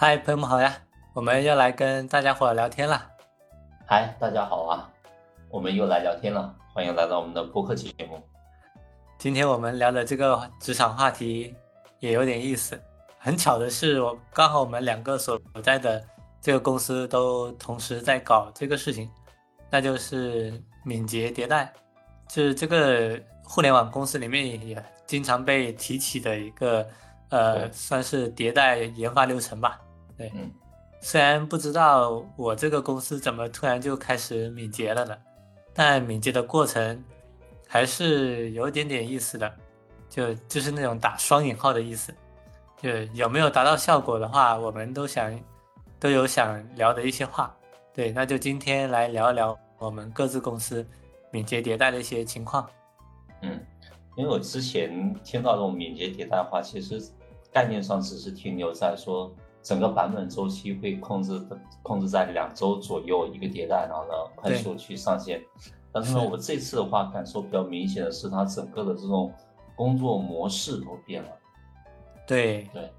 嗨，朋友们好呀！我们又来跟大家伙聊天了。嗨，大家好啊！我们又来聊天了，欢迎来到我们的播客节目。今天我们聊的这个职场话题也有点意思。很巧的是，我刚好我们两个所在的这个公司都同时在搞这个事情，那就是敏捷迭代，就是这个互联网公司里面也经常被提起的一个呃，算是迭代研发流程吧。对，嗯，虽然不知道我这个公司怎么突然就开始敏捷了呢，但敏捷的过程还是有点点意思的，就就是那种打双引号的意思，就有没有达到效果的话，我们都想都有想聊的一些话，对，那就今天来聊一聊我们各自公司敏捷迭代的一些情况。嗯，因为我之前听到这种敏捷迭代的话，其实概念上只是停留在说。整个版本周期会控制控制在两周左右一个迭代，然后呢快速去上线。但是呢，我这次的话感受比较明显的是，它整个的这种工作模式都变了。对对。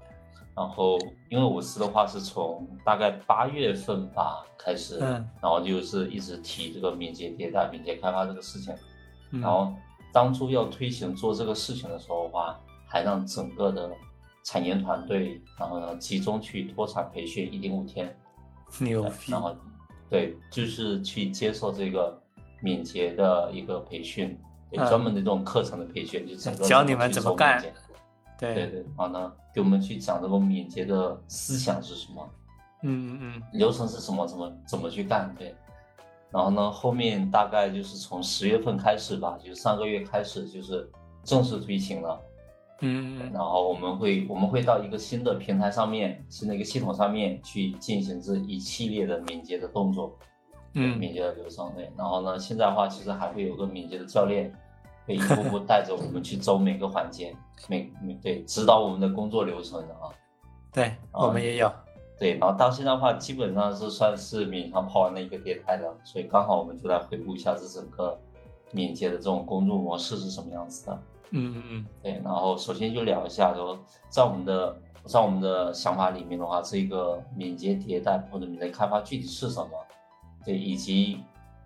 然后因为我是的话是从大概八月份吧开始，嗯，然后就是一直提这个敏捷迭代、敏捷开发这个事情。然后当初要推行做这个事情的时候的话，还让整个的。产研团队，然后呢，集中去脱产培训一点五天，牛逼！然后，对，就是去接受这个敏捷的一个培训，专门的这种课程的培训，就整个教你们怎么干。对对对，然后呢，给我们去讲这个敏捷的思想是什么，嗯嗯嗯，流程是什么，怎么怎么去干，对。然后呢，后面大概就是从十月份开始吧，就上个月开始就是正式推行了。嗯，然后我们会我们会到一个新的平台上面，新的一个系统上面去进行这一系列的敏捷的动作，嗯，敏捷的流程对。然后呢，现在的话其实还会有个敏捷的教练，会一步步带着我们去走每个环节，每对指导我们的工作流程的啊。对，我们也有。对，然后到现在的话，基本上是算是勉强跑完了一个迭代了，所以刚好我们就来回顾一下这整个敏捷的这种工作模式是什么样子的。嗯嗯嗯，对，然后首先就聊一下，说在我们的在我们的想法里面的话，这个敏捷迭代或者敏捷开发具体是什么？对，以及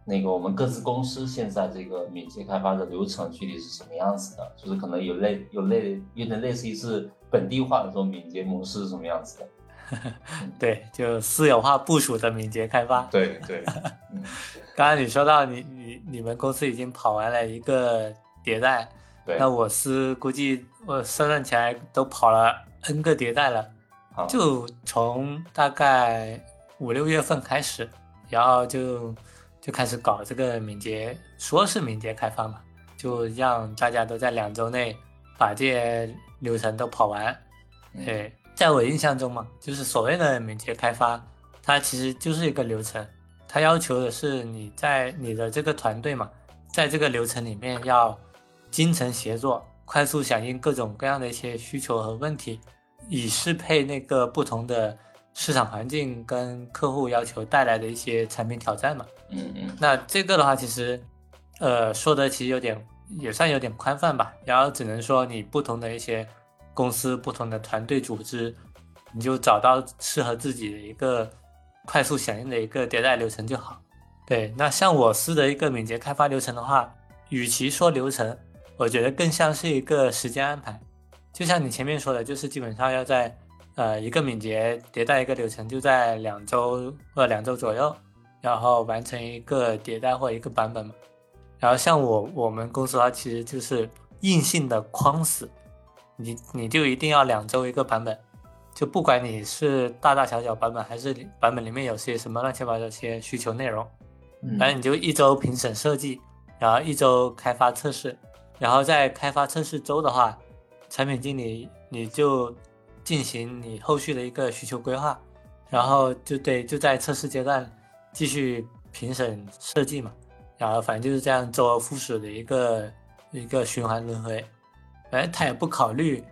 那个我们各自公司现在这个敏捷开发的流程具体是什么样子的？就是可能有类有类有点类似于是本地化的这种敏捷模式是什么样子的？对，就私有化部署的敏捷开发。对对，刚刚你说到你你你们公司已经跑完了一个迭代。那我是估计我算算起来都跑了 N 个迭代了，就从大概五六月份开始，然后就就开始搞这个敏捷，说是敏捷开发嘛，就让大家都在两周内把这些流程都跑完。对，在我印象中嘛，就是所谓的敏捷开发，它其实就是一个流程，它要求的是你在你的这个团队嘛，在这个流程里面要。精诚协作，快速响应各种各样的一些需求和问题，以适配那个不同的市场环境跟客户要求带来的一些产品挑战嘛。嗯嗯。那这个的话，其实，呃，说的其实有点也算有点宽泛吧。然后只能说你不同的一些公司、不同的团队组织，你就找到适合自己的一个快速响应的一个迭代流程就好。对，那像我司的一个敏捷开发流程的话，与其说流程，我觉得更像是一个时间安排，就像你前面说的，就是基本上要在呃一个敏捷迭代一个流程，就在两周或者两周左右，然后完成一个迭代或一个版本嘛。然后像我我们公司的话，其实就是硬性的框死，你你就一定要两周一个版本，就不管你是大大小小版本，还是版本里面有些什么乱七八糟些需求内容，反正你就一周评审设计，然后一周开发测试。然后在开发测试周的话，产品经理你就进行你后续的一个需求规划，然后就对就在测试阶段继续评审设计嘛，然后反正就是这样周而复始的一个一个循环轮回，反正他也不考虑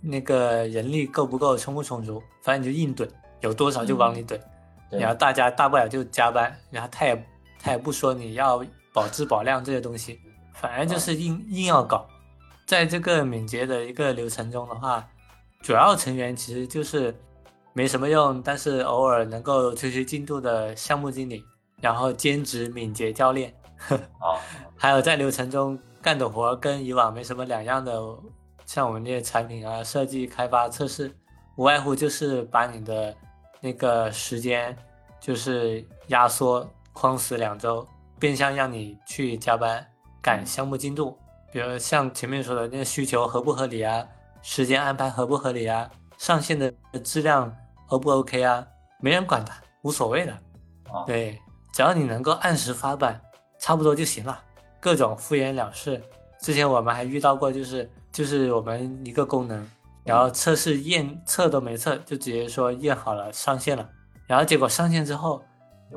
那个人力够不够充不充足，反正你就硬怼，有多少就往里怼，然后大家大不了就加班，然后他也他也不说你要保质保量这些东西。反正就是硬硬要搞，在这个敏捷的一个流程中的话，主要成员其实就是没什么用，但是偶尔能够推推进度的项目经理，然后兼职敏捷教练，哦，还有在流程中干的活跟以往没什么两样的，像我们这些产品啊、设计、开发、测试，无外乎就是把你的那个时间就是压缩框死两周，变相让你去加班赶项目进度，比如像前面说的那个需求合不合理啊，时间安排合不合理啊，上线的质量。O 不 OK 啊？没人管的，无所谓的。啊，对，只要你能够按时发版，差不多就行了。各种敷衍了事。之前我们还遇到过，就是就是我们一个功能，然后测试验测都没测，就直接说验好了上线了。然后结果上线之后，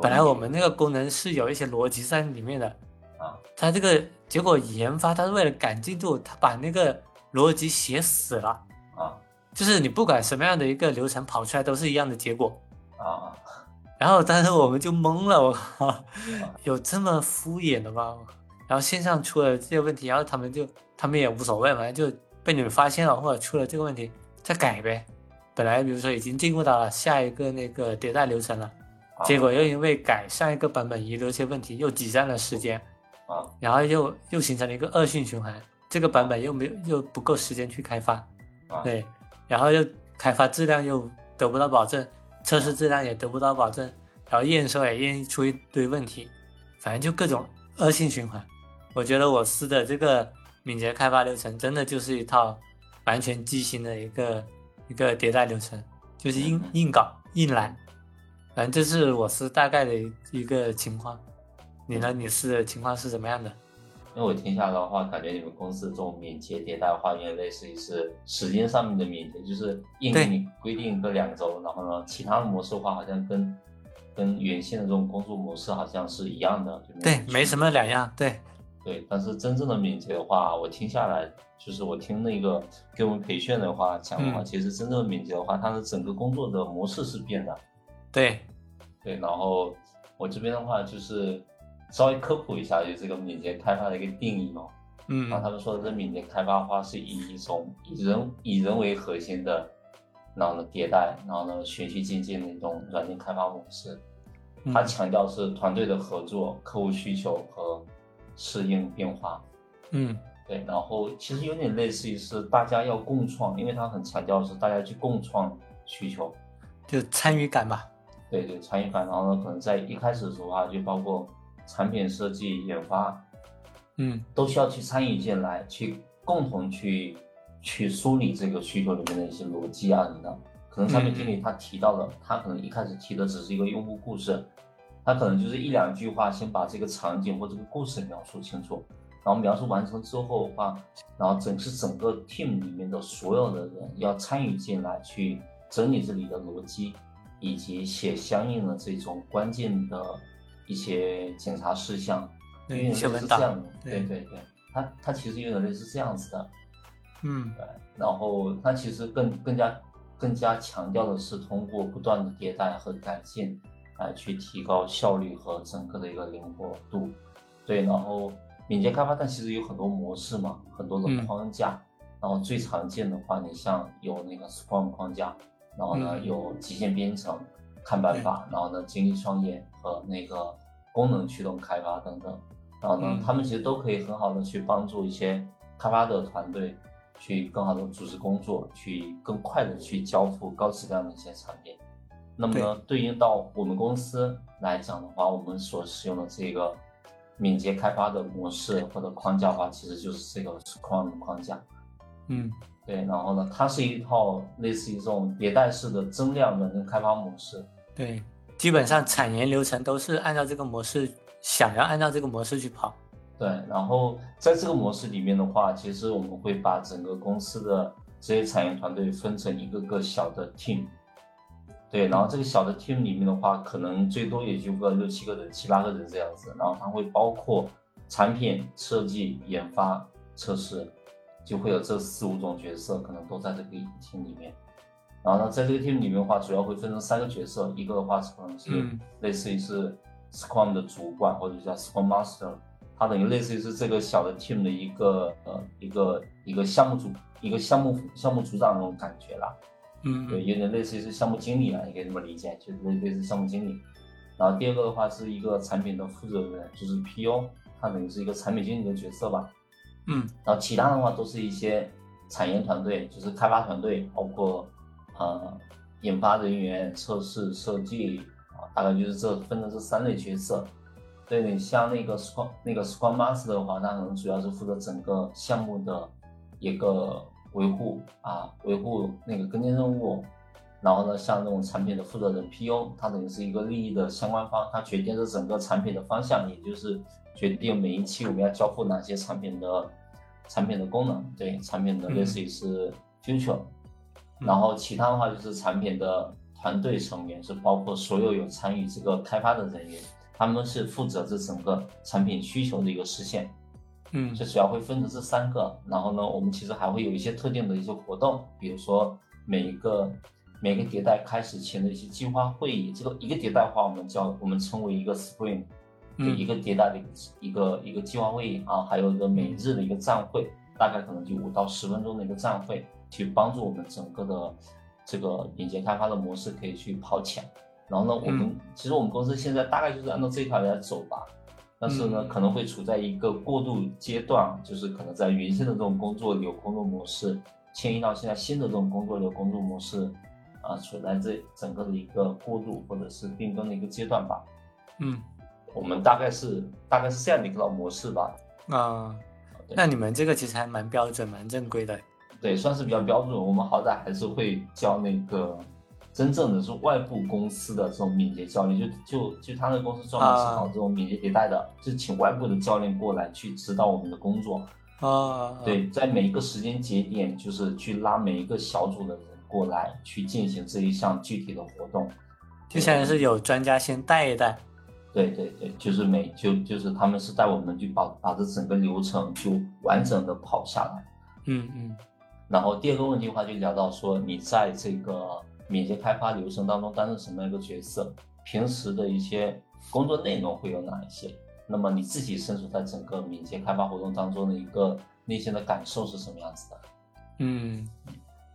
本来我们那个功能是有一些逻辑在里面的。啊，它这个结果研发，他是为了赶进度，他把那个逻辑写死了。啊。就是你不管什么样的一个流程跑出来都是一样的结果啊，然后当时我们就懵了，我靠，有这么敷衍的吗？然后线上出了这些问题，然后他们就他们也无所谓嘛，就被你们发现了或者出了这个问题再改呗。本来比如说已经进入到了下一个那个迭代流程了，结果又因为改上一个版本遗留一些问题，又挤占了时间啊，然后又又形成了一个恶性循环，这个版本又没有又不够时间去开发，对。然后又开发质量又得不到保证，测试质量也得不到保证，然后验收也验出一堆问题，反正就各种恶性循环。我觉得我司的这个敏捷开发流程真的就是一套完全畸形的一个一个迭代流程，就是硬硬搞硬来。反正这是我司大概的一个情况。你呢？你是情况是怎么样的？因为我听下来的话，感觉你们公司这种敏捷迭代化，有点类似于是时间上面的敏捷，就是硬给你规定个两周，然后呢，其他的模式的话，好像跟跟原先的这种工作模式好像是一样的，对，没什么两样，对，对。但是真正的敏捷的话，我听下来，就是我听那个给我们培训的话讲的话，其实真正的敏捷的话，它的整个工作的模式是变的，对，对。然后我这边的话就是。稍微科普一下，就这个敏捷开发的一个定义嘛。嗯，然后他们说的这敏捷开发的话，是以一种以人以人为核心的，然后呢迭代，然后呢循序渐进的一种软件开发模式。它强调是团队的合作、客户需求和适应变化。嗯，对。然后其实有点类似于是大家要共创，因为它很强调是大家去共创需求，就参与感吧。对对，参与感。然后呢，可能在一开始的时候啊，就包括。产品设计、研发，嗯，都需要去参与进来，去共同去去梳理这个需求里面的一些逻辑啊等等。可能产品经理他提到的，他可能一开始提的只是一个用户故事，他可能就是一两句话，先把这个场景或这个故事描述清楚，然后描述完成之后的话，然后整是整个 team 里面的所有的人要参与进来，去整理这里的逻辑，以及写相应的这种关键的。一些检查事项，对，是这样的，对对对，它它其实有点类似这样子的，嗯，对，然后它其实更更加更加强调的是通过不断的迭代和改进，来去提高效率和整个的一个灵活度，对，然后敏捷开发它其实有很多模式嘛，很多的框架，然后最常见的话，你像有那个 Scrum 框架，然后呢有极限编程。看办法，然后呢，精益创业和那个功能驱动开发等等，然后呢，他们其实都可以很好的去帮助一些开发的团队去更好的组织工作，去更快的去交付高质量的一些产品。那么呢，对应到我们公司来讲的话，我们所使用的这个敏捷开发的模式或者框架的话，其实就是这个 Scrum 框架。嗯。对，然后呢，它是一套类似于这种迭代式的增量软件开发模式。对，基本上产研流程都是按照这个模式，想要按照这个模式去跑。对，然后在这个模式里面的话，其实我们会把整个公司的这些产研团队分成一个个小的 team。对，然后这个小的 team 里面的话，可能最多也就个六七个人、七八个人这样子。然后它会包括产品设计、研发、测试。就会有这四五种角色，可能都在这个 team 里面。然后呢，在这个 team 里面的话，主要会分成三个角色，一个的话可能是类似于是 Scrum 的主管或者叫 Scrum Master，他等于类似于是这个小的 team 的一个呃一个一个项目组一个项目项目组长那种感觉啦。嗯对，有点类似于是项目经理啊，你可以这么理解，就是类类似项目经理。然后第二个的话是一个产品的负责人，就是 PO，他等于是一个产品经理的角色吧。嗯然后其他的话都是一些产研团队，就是开发团队，包括呃研发人员、测试、设计啊，大概就是这分的这三类角色。对你像那个 Scrum 那个 Scrum Master 的话，他可能主要是负责整个项目的一个维护啊，维护那个跟进任务。然后呢，像那种产品的负责人 PO，他等于是一个利益的相关方，他决定着整个产品的方向，也就是决定每一期我们要交付哪些产品的产品的功能，对产品的类似于是 future。然后其他的话就是产品的团队成员，是包括所有有参与这个开发的人员，他们是负责这整个产品需求的一个实现。嗯。就主要会分成这三个，然后呢，我们其实还会有一些特定的一些活动，比如说每一个每个迭代开始前的一些计划会议，这个一个迭代的话，我们叫我们称为一个 spring，就嗯。一个迭代的一个一个一个计划会议啊，还有一个每日的一个站会，大概可能就五到十分钟的一个站会，去帮助我们整个的这个敏捷开发的模式可以去跑起来。然后呢，我们、其实我们公司现在大概就是按照这一条来走吧。但是呢，嗯可能会处在一个过渡阶段，就是可能在原先的这种工作流、工作模式，迁移到现在新的这种工作流、工作模式，啊，处在这整个的一个过渡或者是变更的一个阶段吧。嗯我们大概是大概是这样的一个模式吧。啊，对那你们这个其实还蛮标准、蛮正规的。对，算是比较标准。我们好歹还是会教那个真正的是外部公司的这种敏捷教练，就就就他那个公司专门是搞这种敏捷迭代的，就请外部的教练过来去指导我们的工作。啊，对，在每一个时间节点，就是去拉每一个小组的人过来去进行这一项具体的活动。就相当于是有专家先带一带。对对对，就是每就就是他们是带我们去把把这整个流程就完整的跑下来。嗯嗯然后第二个问题的话，就聊到说你在这个敏捷开发流程当中担任什么样一个角色？平时的一些工作内容会有哪一些？那么你自己身处在整个敏捷开发活动当中的一个内心的感受是什么样子的？嗯，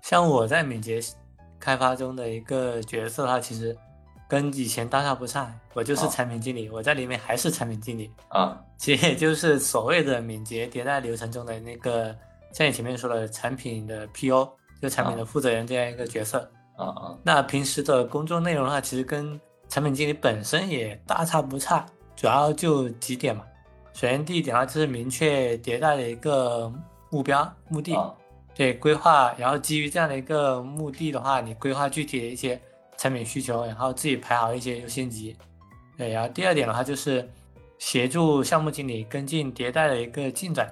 像我在敏捷开发中的一个角色的话，其实跟以前大差不差。我就是哦产品经理，我在里面还是产品经理，啊其实也就是所谓的敏捷迭代流程中的那个，像你前面说的产品的 PO，就产品的负责人这样一个角色。啊啊那平时的工作内容的话，其实跟产品经理本身也大差不差，主要就几点嘛。首先第一点的话，就是明确迭代的一个目标、目的，啊对规划，然后基于这样的一个目的的话，你规划具体的一些产品需求，然后自己排好一些优先级。对，然后第二点的话就是协助项目经理跟进迭代的一个进展，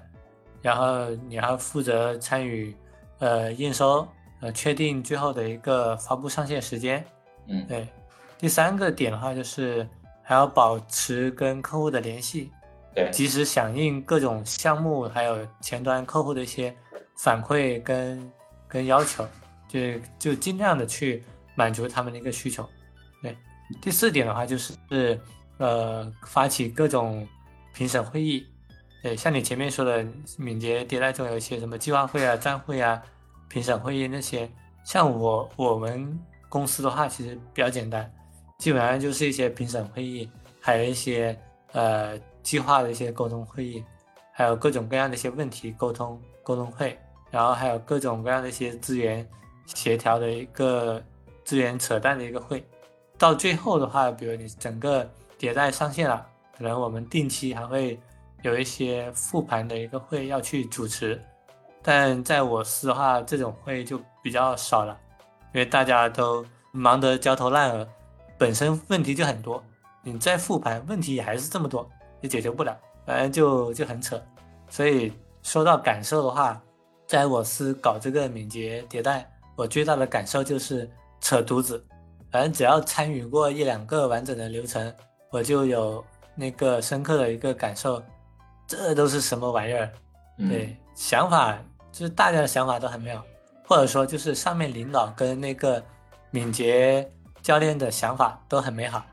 然后你还要负责参与呃验收，呃确定最后的一个发布上线时间。嗯对，第三个点的话就是还要保持跟客户的联系，对及时响应各种项目还有前端客户的一些反馈跟跟要求，就就尽量的去满足他们的一个需求。对，第四点的话就是呃发起各种评审会议，对，像你前面说的敏捷迭代中有一些什么计划会啊、站会啊、评审会议那些，像我我们公司的话其实比较简单，基本上就是一些评审会议，还有一些呃计划的一些沟通会议，还有各种各样的一些问题沟通沟通会，然后还有各种各样的一些资源协调的一个资源扯淡的一个会。到最后的话，比如你整个迭代上线了，可能我们定期还会有一些复盘的一个会要去主持，但在我司的话，这种会就比较少了，因为大家都忙得焦头烂额，本身问题就很多，你再复盘问题也还是这么多，也解决不了，反正就就很扯。所以说到感受的话，在我司搞这个敏捷迭代，我最大的感受就是扯犊子。反正只要参与过一两个完整的流程，我就有那个深刻的一个感受，这都是什么玩意儿？嗯。对，想法就是大家的想法都很妙，或者说就是上面领导跟那个敏捷教练的想法都很美好，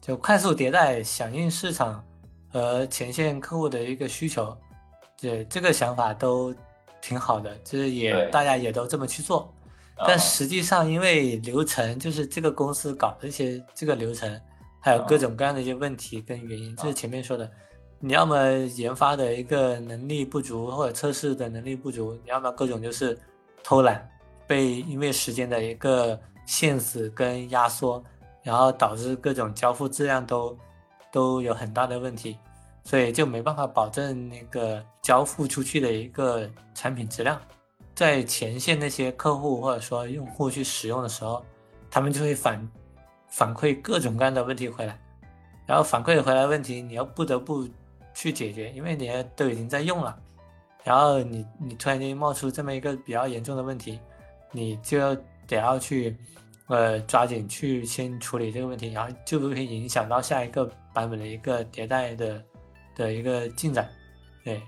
就快速迭代，响应市场和前线客户的一个需求，对这个想法都挺好的，就是也大家也都这么去做。但实际上因为流程就是这个公司搞的一些这个流程，还有各种各样的一些问题跟原因，就是前面说的，你要么研发的一个能力不足，或者测试的能力不足，你要么各种就是偷懒，被因为时间的一个限死跟压缩，然后导致各种交付质量都都有很大的问题。所以就没办法保证那个交付出去的一个产品质量，在前线那些客户或者说用户去使用的时候，他们就会反反馈各种各样的问题回来，然后反馈回来问题你要不得不去解决，因为你都已经在用了，然后你你突然间冒出这么一个比较严重的问题，你就要得要去呃抓紧去先处理这个问题，然后就不会影响到下一个版本的一个迭代的。的一个进展，对，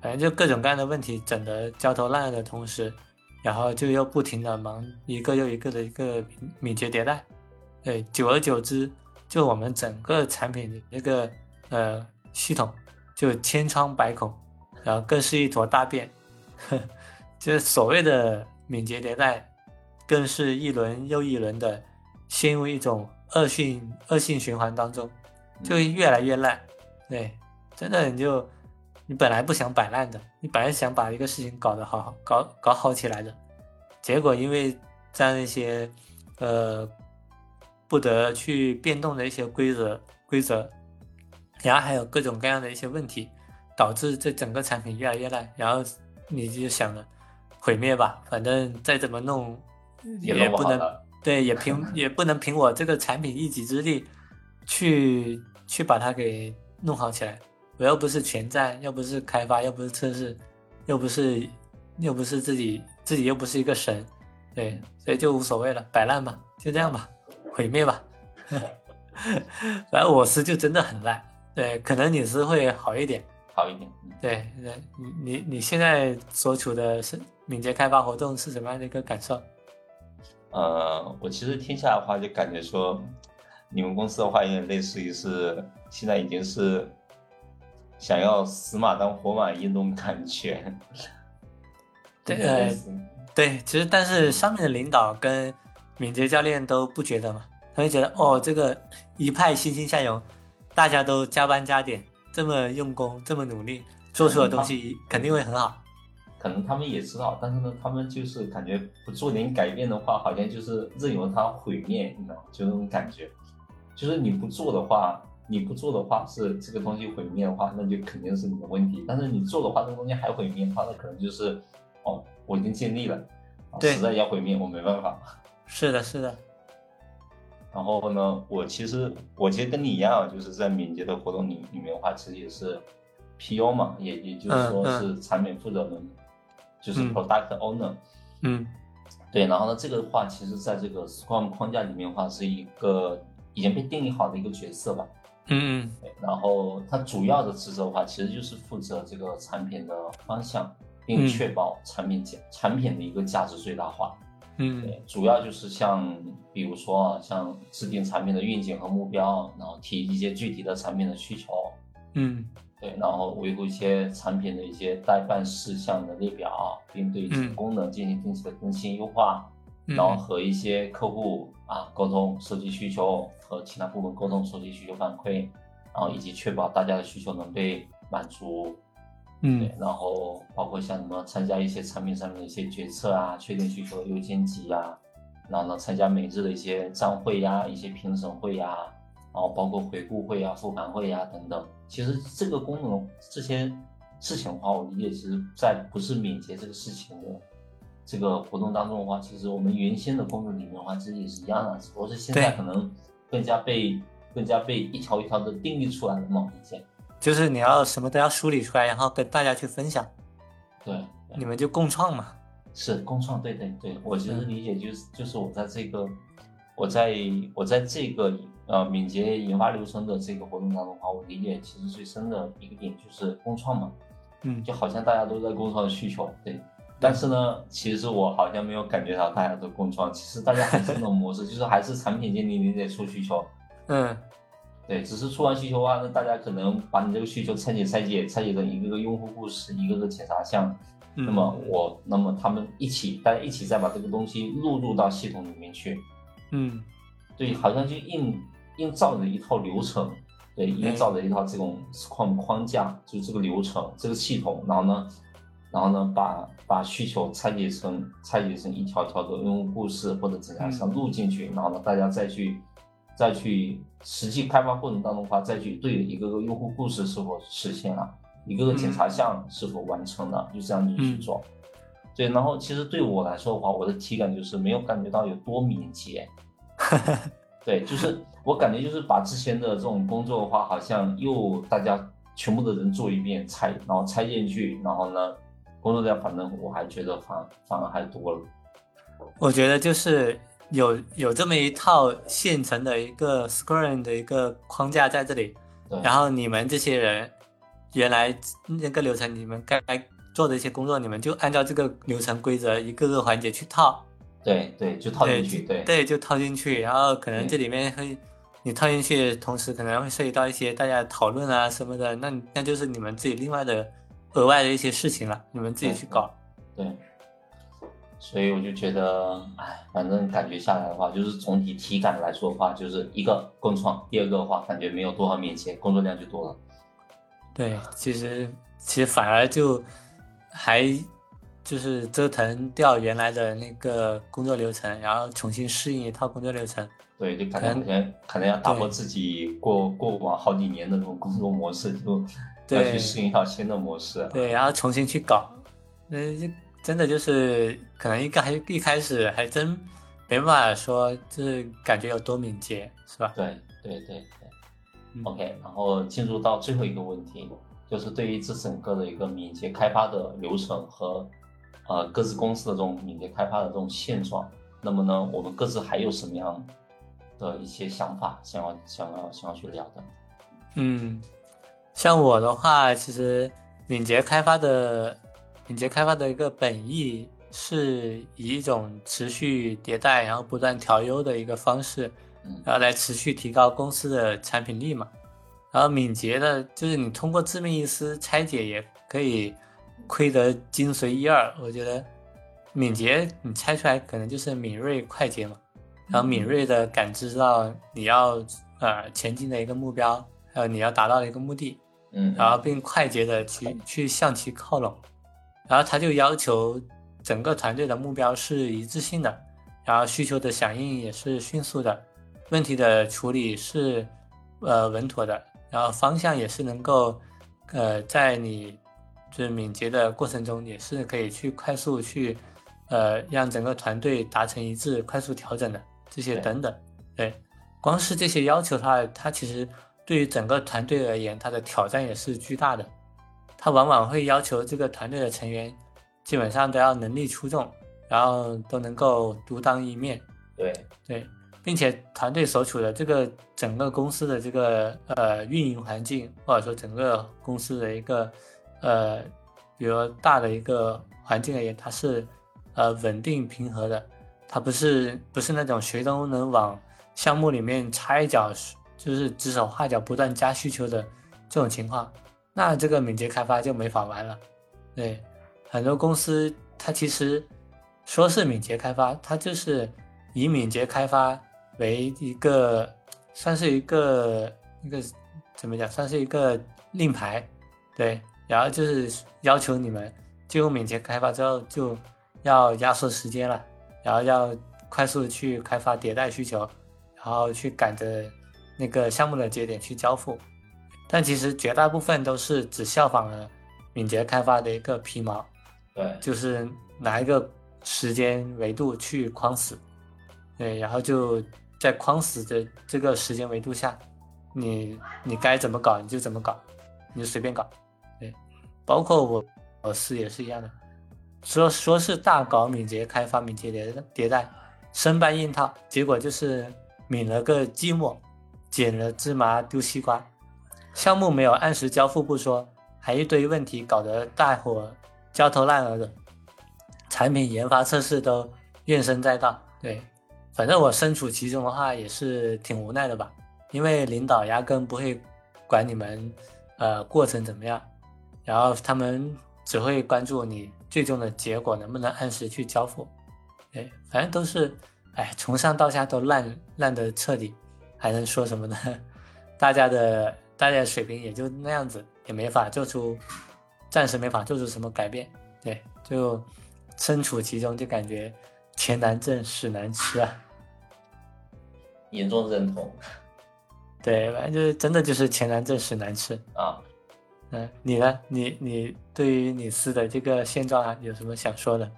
反正就各种各样的问题整得焦头烂额的同时，然后就又不停的忙一个又一个的一个敏捷迭代，对，久而久之，就我们整个产品的那个呃系统就千疮百孔，然后更是一坨大便，就是所谓的敏捷迭代，更是一轮又一轮的陷入一种恶性恶性循环当中，就越来越烂，对。真的，你就你本来不想摆烂的，你本来想把一个事情搞得好好搞搞好起来的，结果因为这样一些呃不得去变动的一些规则规则，然后还有各种各样的一些问题，导致这整个产品越来越烂，然后你就想着毁灭吧，反正再怎么弄也不能对，也凭也不能凭我这个产品一己之力去去把它给弄好起来。我又不是全站，又不是开发，又不是测试，又不是，又不是自己自己又不是一个神，对，所以就无所谓了，摆烂吧，就这样吧，毁灭吧。反正我是就真的很烂，对，可能你是会好一点，好一点。对，对，你你你现在所处的是敏捷开发活动是什么样的一个感受？呃，我其实听下来的话，就感觉说，你们公司的话，有点类似于是现在已经是。想要死马当活马医那种感觉，对，对，其实但是上面的领导跟敏捷教练都不觉得嘛，他们觉得哦，这个一派欣欣向荣，大家都加班加点，这么用功，这么努力，做出的东西肯定会很好。可能他们也知道，但是呢，他们就是感觉不做点改变的话，好像就是任由它毁灭，你知道吗？就那种感觉，就是你不做的话。你不做的话，是这个东西毁灭的话，那就肯定是你的问题。但是你做的话，这个东西还毁灭的话，那可能就是，哦，我已经尽力了，实在要毁灭，我没办法。是的，是的。然后呢，我其实我其实跟你一样，就是在敏捷的活动里里面的话，其实也是 P.O 嘛，也也就是说是产品负责人，就是 Product Owner。嗯。对，然后呢，这个的话，其实在这个 Scrum 框架里面的话，是一个已经被定义好的一个角色吧。嗯，对，然后它主要的职责的话，其实就是负责这个产品的方向，并确保产品价产品的一个价值最大化。嗯，对，主要就是像比如说啊，像制定产品的愿景和目标，然后提一些具体的产品的需求。嗯，对，然后维护一些产品的一些待办事项的列表，并对其功能进行定期的更新优化。然后和一些客户啊沟通收集需求，和其他部门沟通收集需求反馈，然后以及确保大家的需求能被满足，嗯，对，然后包括像什么参加一些产品上面的一些决策啊，确定需求的优先级呀，然后呢参加每日的一些站会呀、一些评审会呀，然后包括回顾会呀、复盘会呀等等。其实这个功能这些事情的话，我理解其实在不是敏捷这个事情的。这个活动当中的话，其实我们原先的功能里面的话，其实也是一样的，只不过是现在可能更加被更加被一条一条的定义出来的嘛一些。就是你要什么都要梳理出来，然后跟大家去分享。对，你们就共创嘛。是共创，对对对，我其实理解就是就是我在这个我在我在这个呃敏捷研发流程的这个活动当中的话，我理解其实最深的一个点就是共创嘛。嗯，就好像大家都在共创需求，对。但是呢，其实我好像没有感觉到大家都共创，其实大家还是那种模式，就是还是产品经理理解出需求，嗯，对，只是出完需求的话，那大家可能把你这个需求拆解拆解拆解成一个个用户故事，一个个检查项，那么我，那么他们一起，大家一起再把这个东西录入到系统里面去。嗯，对，好像就硬硬照着一套流程，对，硬照着一套这种框框架，就这个流程，这个系统，然后呢，然后呢，把把需求拆解成拆解成一条条的用户故事或者怎样，想录进去，然后呢，大家再去再去实际开发过程当中的话，再去对一个个用户故事是否实现了。一个个检查项是否完成了，就这样子去做。对，然后其实对我来说的话，我的体感就是没有感觉到有多敏捷。对，就是我感觉就是把之前的这种工作的话，好像又大家全部的人做一遍拆，然后拆进去，然后呢，工作量反正我还觉得反反而还多了。我觉得就是有有这么一套现成的一个 Scrum 的一个框架在这里，然后你们这些人。原来那个流程，你们该做的一些工作，你们就按照这个流程规则一个个环节去套。对对，就套进去。对对，就套进去。然后可能这里面会，你套进去同时可能会涉及到一些大家讨论啊什么的，那那就是你们自己另外的额外的一些事情了，你们自己去搞。对。所以我就觉得，哎，反正感觉下来的话，就是总体体感来说的话，就是一个共创，第二个的话感觉没有多少敏捷，工作量就多了。对，其实其实反而就还就是折腾掉原来的那个工作流程，然后重新适应一套工作流程。对，就可能可能要打破自己过过往好几年的那种工作模式，就要去适应一套新的模式。对，然后重新去搞，那就真的就是可能一个还一开始还真没办法说，就是感觉有多敏捷，是吧？对对对对。OK，然后进入到最后一个问题，就是对于这整个的一个敏捷开发的流程和呃各自公司的这种敏捷开发的这种现状，那么呢，我们各自还有什么样的一些想法，想要想要想要去聊的？嗯，像我的话，其实敏捷开发的敏捷开发的一个本意是以一种持续迭代，然后不断调优的一个方式。然后来持续提高公司的产品力嘛，然后敏捷的，就是你通过字面意思拆解也可以窥得精髓一二。我觉得敏捷你拆出来可能就是敏锐快捷嘛，然后敏锐的感知到你要呃前进的一个目标，还有你要达到的一个目的，嗯，然后并快捷的去去向其靠拢，然后他就要求整个团队的目标是一致性的，然后需求的响应也是迅速的。问题的处理是，呃，稳妥的，然后方向也是能够，呃，在你就是敏捷的过程中，也是可以去快速去，呃，让整个团队达成一致，快速调整的这些等等。对，光是这些要求的话，它其实对于整个团队而言，它的挑战也是巨大的。它往往会要求这个团队的成员基本上都要能力出众，然后都能够独当一面。对对。并且团队所处的这个整个公司的这个呃运营环境，或者说整个公司的一个呃，比如大的一个环境而言，它是呃稳定平和的，它不是不是那种谁都能往项目里面插一脚，就是指手画脚不断加需求的这种情况，那这个敏捷开发就没法玩了。对，很多公司它其实说是敏捷开发，它就是以敏捷开发。为一个，算是一个一个怎么讲，算是一个令牌，对，然后就是要求你们进入敏捷开发之后，就要压缩时间了，然后要快速去开发迭代需求，然后去赶着那个项目的节点去交付，但其实绝大部分都是只效仿了敏捷开发的一个皮毛，对，就是拿一个时间维度去框死，对，然后就。在框死的这个时间维度下，你你该怎么搞你就怎么搞，你就随便搞，对，包括我我是也是一样的，说说是大搞敏捷开发、敏捷迭迭代，生搬硬套，结果就是抿了个寂寞，捡了芝麻丢西瓜，项目没有按时交付不说，还一堆问题搞得大伙焦头烂额的，产品研发测试都怨声载道，对。反正我身处其中的话也是挺无奈的吧，因为领导压根不会管你们，呃，过程怎么样，然后他们只会关注你最终的结果能不能按时去交付。对，反正都是，哎，从上到下都烂烂的彻底，还能说什么呢？大家的大家的水平也就那样子，也没法做出，暂时没法做出什么改变。对，就身处其中就感觉钱难挣，屎难吃啊。严重认同。对，反正就是真的就是钱难挣，屎难吃啊。嗯，你呢？你你对于你司的这个现状啊，有什么想说的？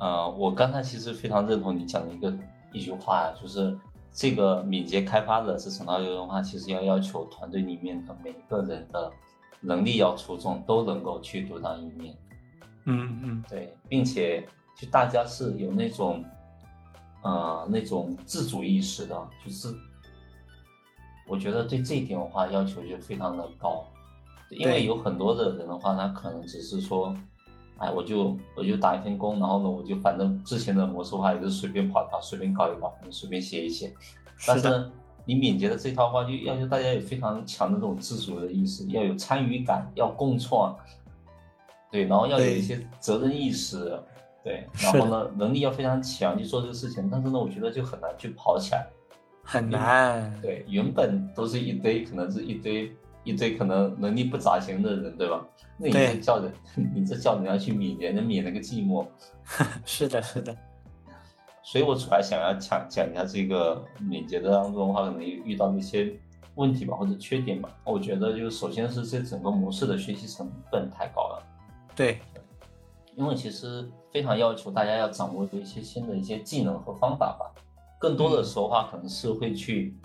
呃，我刚才其实非常认同你讲的一个一句话，就是这个敏捷开发的这整套流程化，其实要要求团队里面的每一个人的能力要出众，都能够去独当一面。嗯嗯，对，并且就大家是有那种呃那种自主意识的，就是我觉得对这一点的话要求就非常的高。因为有很多的人的话，他可能只是说，哎，我就我就打一天工，然后呢，我就反正之前的模式的话也是随便跑一跑，随便搞一搞，随便写一写。但是呢，你敏捷的这套话就要求大家有非常强的这种自主的意识，要有参与感，要共创，对，然后要有一些责任意识，对，然后呢，能力要非常强去做这个事情。但是呢，我觉得就很难去跑起来，很难。对，原本都是一堆，可能是一堆。一堆可能能力不咋行的人，对吧？那你这叫人，你这叫人家去免人，免了个寂寞。是的，是的。所以我主要想要讲讲一下这个敏捷的当中的话，可能遇到的一些问题吧，或者缺点吧。我觉得就是首先是这整个模式的学习成本太高了。对，因为其实非常要求大家要掌握一些新的一些技能和方法吧。更多的时候话，可能是会去。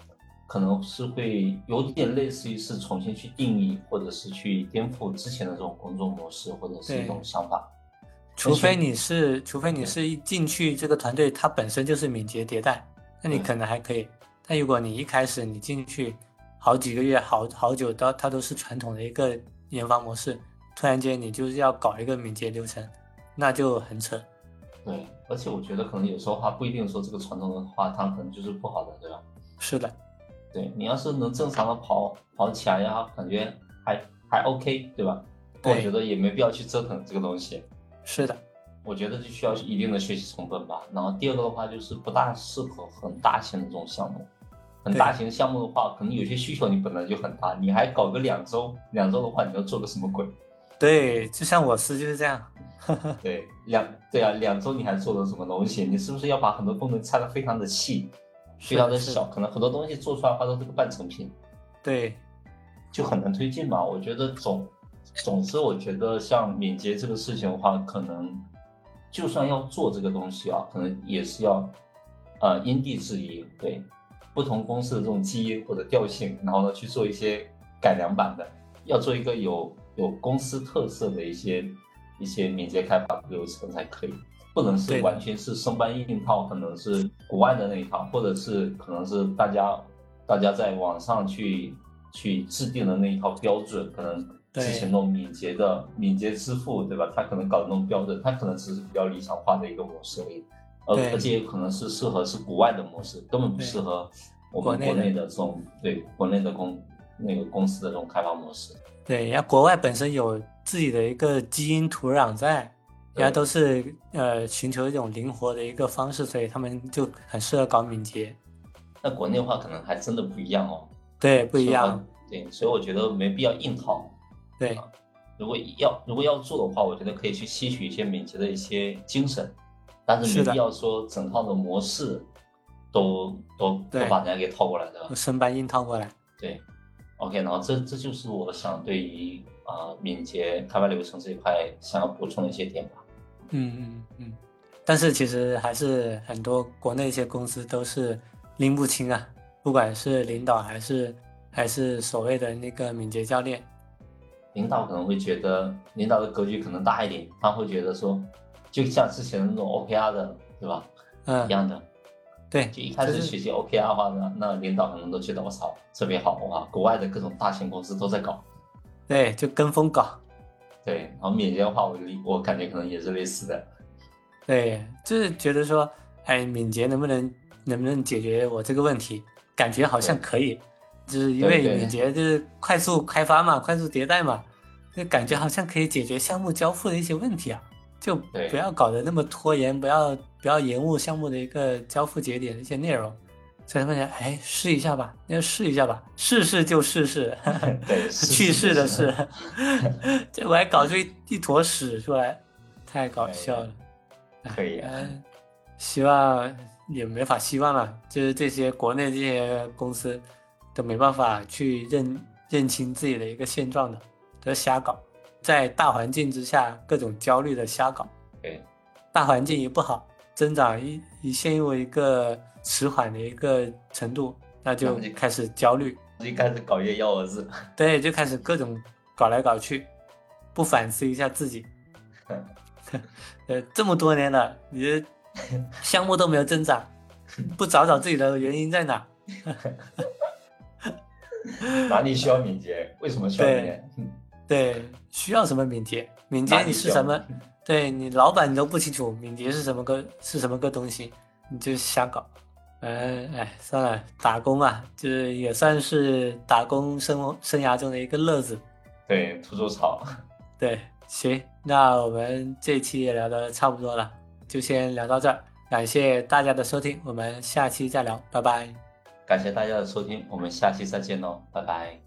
可能是会有点类似于是重新去定义，或者是去颠覆之前的这种工作模式，或者是一种想法。除非你是，除非你是一进去这个团队，它本身就是敏捷迭代，那你可能还可以。但如果你一开始你进去好几个月，好好久，到它都是传统的一个研发模式，突然间你就是要搞一个敏捷流程，那就很扯。对，而且我觉得可能有时候话不一定说这个传统的话，它可能就是不好的，对吧？是的。对你要是能正常的跑跑起来呀，感觉还还 OK，对吧？我觉得也没必要去折腾这个东西。是的，我觉得就需要一定的学习成本吧。然后第二个的话，就是不大适合很大型的这种项目。很大型项目的话，可能有些需求你本来就很大，你还搞个两周，两周的话，你要做个什么鬼？对，就像我司就是这样。对，两对啊，两周你还做了什么东西？你是不是要把很多功能拆得非常的细？非常的小，可能很多东西做出来的话都是个半成品，对，就很难推进嘛。我觉得总总之，我觉得像敏捷这个事情的话，可能就算要做这个东西啊，可能也是要呃因地制宜，对不同公司的这种基因或者调性，然后呢去做一些改良版的，要做一个有有公司特色的一些一些敏捷开发流程才可以。不能是完全是生搬硬套，可能是国外的那一套，或者是可能是大家大家在网上去去制定的那一套标准，可能之前那种敏捷的敏捷支付，对吧？他可能搞的那种标准，他可能只是比较理想化的一个模式而已，而而且也可能是适合是国外的模式，根本不适合我们国内的这种对国内的公那个公司的这种开发模式。对，人家国外本身有自己的一个基因土壤在。人家都是呃寻求一种灵活的一个方式，所以他们就很适合搞敏捷。那国内的话可能还真的不一样哦。对，不一样。对，所以我觉得没必要硬套。对，如果要如果要做的话，我觉得可以去吸取一些敏捷的一些精神，但是没必要说整套的模式都都都把人家给套过来的。生搬硬套过来。对。OK，然后这这就是我想对于啊敏捷开发流程这一块想要补充的一些点吧。嗯嗯嗯，但是其实还是很多国内一些公司都是拎不清啊，不管是领导还是还是所谓的那个敏捷教练，领导可能会觉得领导的格局可能大一点，他会觉得说，就像之前那种 OKR 的，对吧？嗯，一样的，对，就一开始学习 OKR 的话呢，那领导可能都觉得我操特别好哇，国外的各种大型公司都在搞，对，就跟风搞。对，然后敏捷的话，我我感觉可能也是类似的。对，就是觉得说，哎，敏捷能不能能不能解决我这个问题？感觉好像可以，就是因为敏捷就是快速开发嘛，快速迭代嘛，就感觉好像可以解决项目交付的一些问题啊，就不要搞得那么拖延，不要不要延误项目的一个交付节点的一些内容。所以他们讲，哎，试一下吧，那就试一下吧，试试就试试，对，去世的事，这 我还搞出一一坨屎出来，太搞笑了。可以啊。嗯，希望也没法希望了，就是这些国内这些公司都没办法去认认清自己的一个现状的，都瞎搞，在大环境之下各种焦虑的瞎搞，对，大环境一不好，增长一一陷入一个迟缓的一个程度，那就开始焦虑，一开始搞月幺蛾子，对，就开始各种搞来搞去，不反思一下自己。呃，这么多年了，你的 项目都没有增长，不找找自己的原因在哪？哪里需要敏捷？为什么需要敏捷？嗯对，需要什么敏捷？敏捷你是什么？对你老板你都不清楚，敏捷是什么个是什么个东西，你就瞎搞。嗯，哎，算了，打工嘛，就是也算是打工生活生涯中的一个乐子。对，吐吐槽。对，行，那我们这期也聊得差不多了，就先聊到这儿。感谢大家的收听，我们下期再聊，拜拜。感谢大家的收听，我们下期再见喽，拜拜。